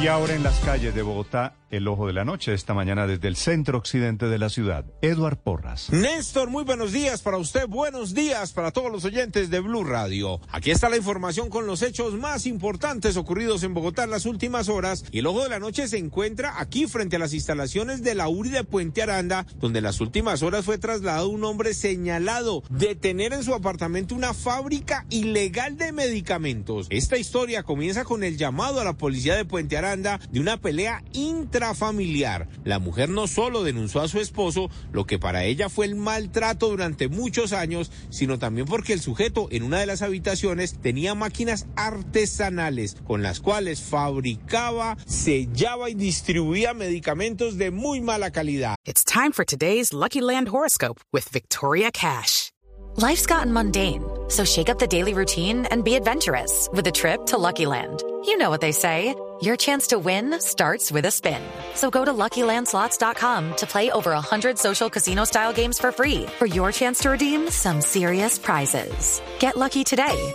Y ahora en las calles de Bogotá, el ojo de la noche, esta mañana desde el centro occidente de la ciudad. Eduard Porras. Néstor, muy buenos días para usted, buenos días para todos los oyentes de Blue Radio. Aquí está la información con los hechos más importantes ocurridos en Bogotá en las últimas horas. Y el ojo de la noche se encuentra aquí frente a las instalaciones de la URI de Puente Aranda, donde en las últimas horas fue trasladado un hombre señalado de tener en su apartamento una fábrica ilegal de medicamentos. Esta historia comienza con el llamado a la policía de Puente Aranda de una pelea intrafamiliar. La mujer no solo denunció a su esposo, lo que para ella fue el maltrato durante muchos años, sino también porque el sujeto en una de las habitaciones tenía máquinas artesanales con las cuales fabricaba, sellaba y distribuía medicamentos de muy mala calidad. It's time for today's Lucky Land horoscope with Victoria Cash. Life's gotten mundane, so shake up the daily routine and be adventurous with a trip to Lucky Land. You know what they say. Your chance to win starts with a spin. So go to LuckyLandSlots.com to play over 100 social casino-style games for free for your chance to redeem some serious prizes. Get lucky today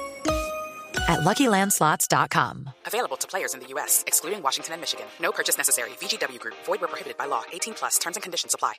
at LuckyLandSlots.com. Available to players in the U.S., excluding Washington and Michigan. No purchase necessary. VGW Group. Void where prohibited by law. 18 plus. Terms and conditions apply.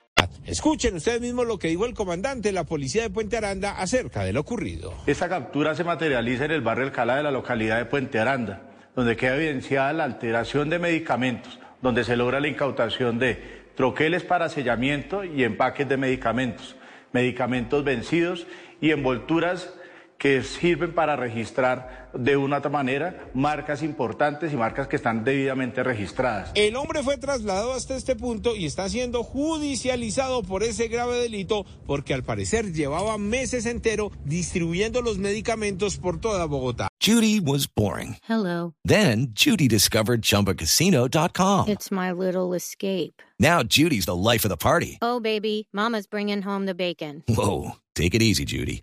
Escuchen ustedes mismos lo que dijo el comandante de la policía de Puente Aranda acerca de lo ocurrido. Esta captura se materializa en el barrio Alcalá de la localidad de Puente Aranda, donde queda evidenciada la alteración de medicamentos, donde se logra la incautación de troqueles para sellamiento y empaques de medicamentos, medicamentos vencidos y envolturas que sirven para registrar de una otra manera marcas importantes y marcas que están debidamente registradas. El hombre fue trasladado hasta este punto y está siendo judicializado por ese grave delito porque al parecer llevaba meses entero distribuyendo los medicamentos por toda Bogotá. Judy was boring. Hello. Then Judy discovered ChumbaCasino.com. It's my little escape. Now Judy's the life of the party. Oh, baby, Mama's bringing home the bacon. Whoa, take it easy, Judy.